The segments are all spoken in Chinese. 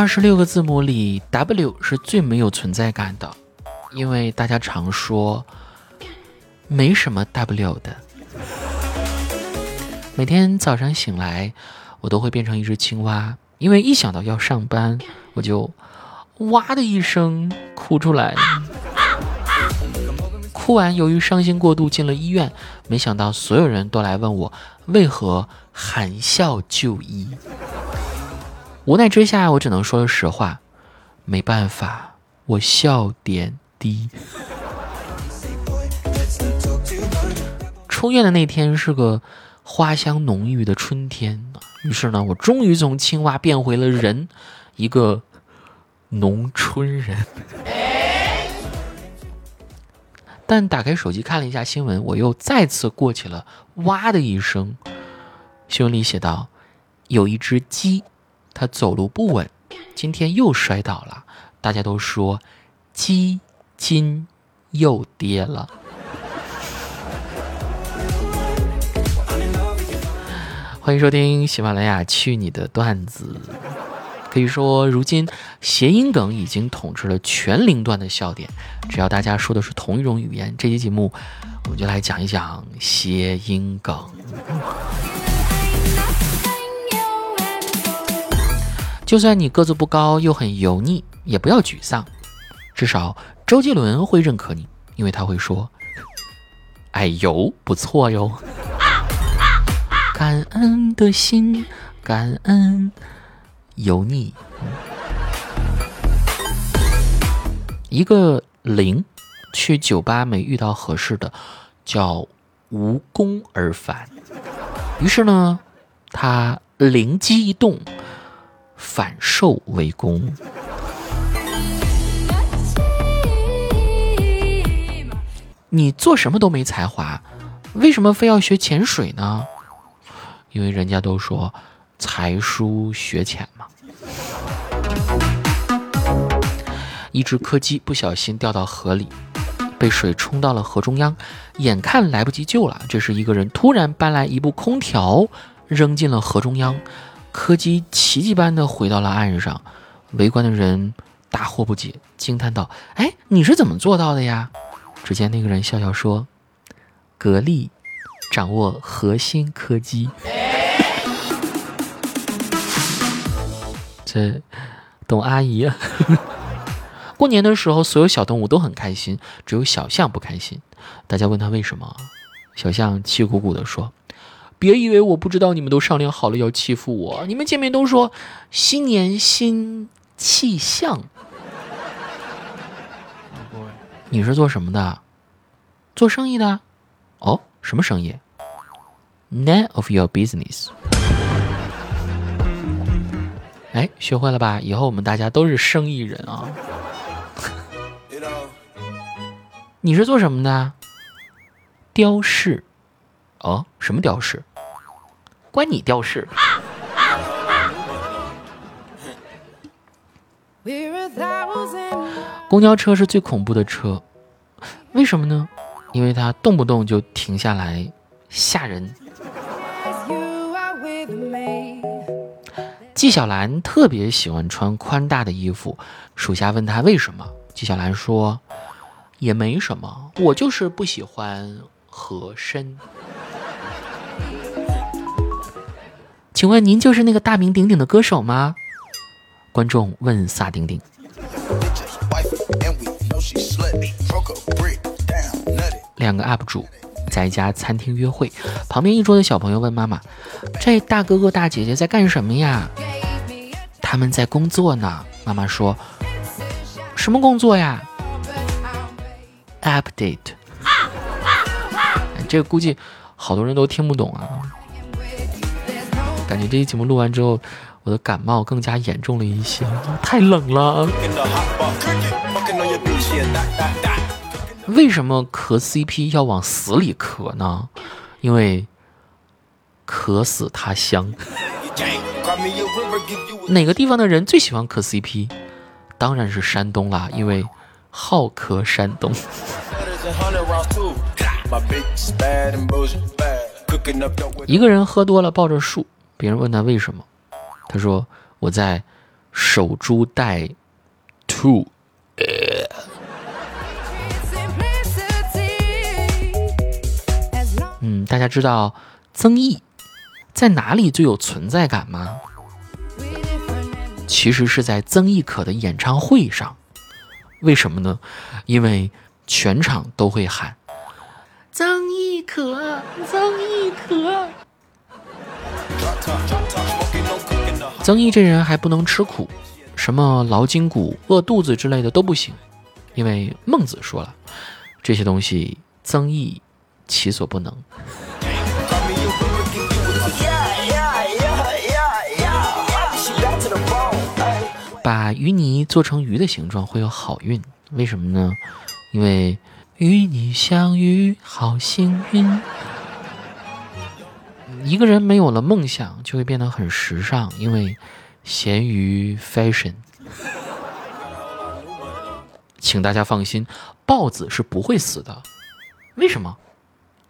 二十六个字母里，W 是最没有存在感的，因为大家常说没什么 W 的。每天早上醒来，我都会变成一只青蛙，因为一想到要上班，我就哇的一声哭出来。哭完，由于伤心过度进了医院，没想到所有人都来问我为何含笑就医。无奈之下，我只能说了实话，没办法，我笑点低。出院的那天是个花香浓郁的春天，于是呢，我终于从青蛙变回了人，一个农村人。但打开手机看了一下新闻，我又再次过起了哇的一声。新闻里写道：有一只鸡，他走路不稳，今天又摔倒了。大家都说鸡金又跌了。欢迎收听喜马拉雅去你的段子。可以说，如今谐音梗已经统治了全龄段的笑点。只要大家说的是同一种语言，这期节目我们就来讲一讲谐音梗。就算你个子不高又很油腻，也不要沮丧，至少周杰伦会认可你，因为他会说：“哎呦，不错哟。”感恩的心，感恩。油腻，一个零去酒吧没遇到合适的，叫无功而返。于是呢，他灵机一动，反受为攻。你做什么都没才华，为什么非要学潜水呢？因为人家都说。才疏学浅嘛。一只柯基不小心掉到河里，被水冲到了河中央，眼看来不及救了。这时，一个人突然搬来一部空调，扔进了河中央，柯基奇迹般的回到了岸上。围观的人大惑不解，惊叹道：“哎，你是怎么做到的呀？”只见那个人笑笑说：“格力掌握核心柯基。”这，懂阿姨。过年的时候，所有小动物都很开心，只有小象不开心。大家问他为什么，小象气鼓鼓地说：“别以为我不知道，你们都商量好了要欺负我。你们见面都说新年新气象。你是做什么的？做生意的。哦，什么生意？None of your business。”哎，学会了吧？以后我们大家都是生意人啊！你是做什么的？雕饰。哦，什么雕饰？关你吊事。公交车是最恐怖的车，为什么呢？因为它动不动就停下来，吓人。纪晓岚特别喜欢穿宽大的衣服，属下问他为什么，纪晓岚说：“也没什么，我就是不喜欢合身。”请问您就是那个大名鼎鼎的歌手吗？观众问萨顶顶。两个 UP 主在一家餐厅约会，旁边一桌的小朋友问妈妈：“这大哥哥大姐姐在干什么呀？”他们在工作呢，妈妈说：“什么工作呀？”Update，这个估计好多人都听不懂啊。感觉这期节目录完之后，我的感冒更加严重了一些，太冷了。为什么磕 CP 要往死里磕呢？因为渴死他乡。哪个地方的人最喜欢磕 CP？当然是山东啦，因为好磕山东。一个人喝多了抱着树，别人问他为什么，他说：“我在守株待兔。嗯，大家知道曾毅在哪里最有存在感吗？其实是在曾轶可的演唱会上。为什么呢？因为全场都会喊曾轶可，曾轶可。曾毅这人还不能吃苦，什么劳筋骨、饿肚子之类的都不行，因为孟子说了，这些东西曾毅其所不能。把淤泥做成鱼的形状会有好运，为什么呢？因为与你相遇好幸运。一个人没有了梦想，就会变得很时尚，因为咸鱼 fashion。请大家放心，豹子是不会死的。为什么？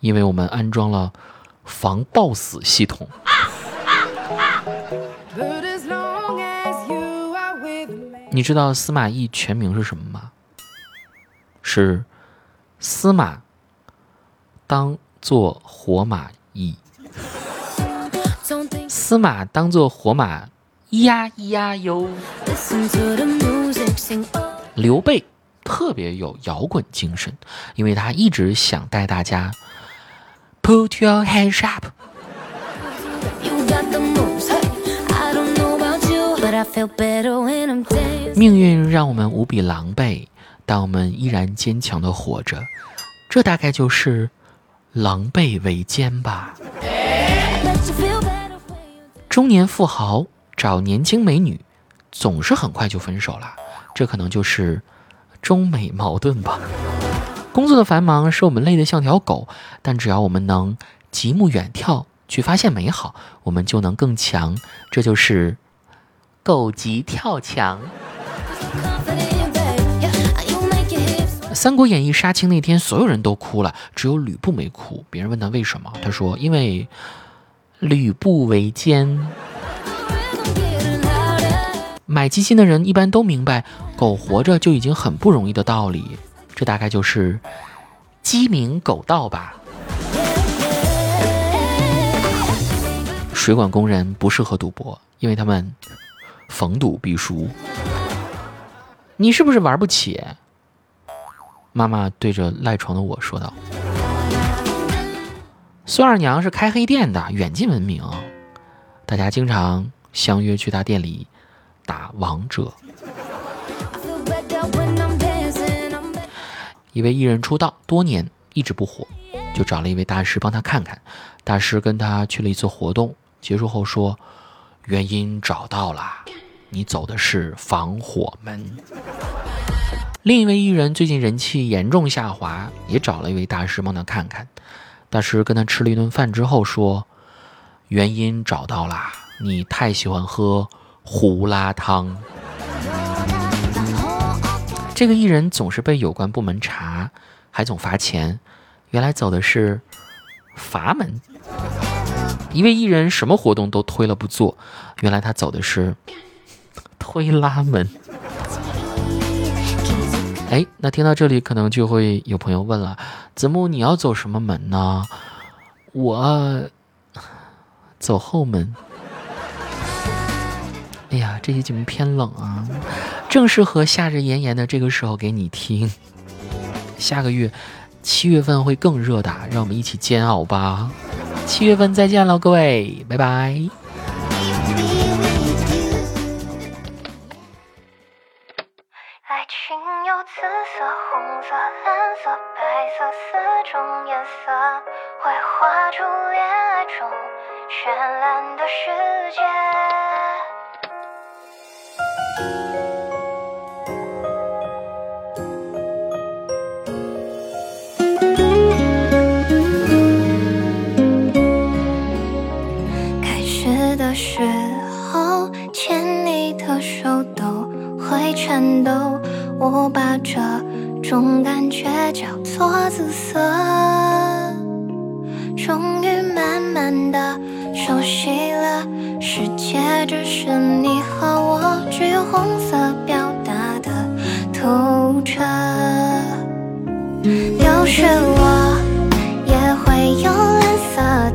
因为我们安装了防豹死系统。你知道司马懿全名是什么吗？是司马当做活马懿。司马当做活马，咿呀咿呀哟。刘备特别有摇滚精神，因为他一直想带大家 put your hands up。命运让我们无比狼狈，但我们依然坚强的活着，这大概就是狼狈为奸吧。中年富豪找年轻美女，总是很快就分手了，这可能就是中美矛盾吧。工作的繁忙使我们累得像条狗，但只要我们能极目远眺，去发现美好，我们就能更强。这就是狗急跳墙。《三国演义》杀青那天，所有人都哭了，只有吕布没哭。别人问他为什么，他说：“因为。”吕布为奸，买基金的人一般都明白，狗活着就已经很不容易的道理。这大概就是鸡鸣狗盗吧。水管工人不适合赌博，因为他们逢赌必输。你是不是玩不起？妈妈对着赖床的我说道。孙二娘是开黑店的，远近闻名，大家经常相约去她店里打王者。一位艺人出道多年一直不火，就找了一位大师帮他看看。大师跟他去了一次活动，结束后说：“原因找到了，你走的是防火门。”另一位艺人最近人气严重下滑，也找了一位大师帮他看看。大师跟他吃了一顿饭之后说：“原因找到了，你太喜欢喝胡辣汤。”这个艺人总是被有关部门查，还总罚钱，原来走的是阀门。一位艺人什么活动都推了不做，原来他走的是推拉门。哎，那听到这里，可能就会有朋友问了：子木，你要走什么门呢？我走后门。哎呀，这期节目偏冷啊，正适合夏日炎炎的这个时候给你听。下个月七月份会更热的，让我们一起煎熬吧。七月份再见了，各位，拜拜。开始的时候，牵你的手都会颤抖。我把这种感觉叫做紫色，终于慢慢的熟悉了世界只剩你和我只有红色表达的透彻。有时我也会有蓝色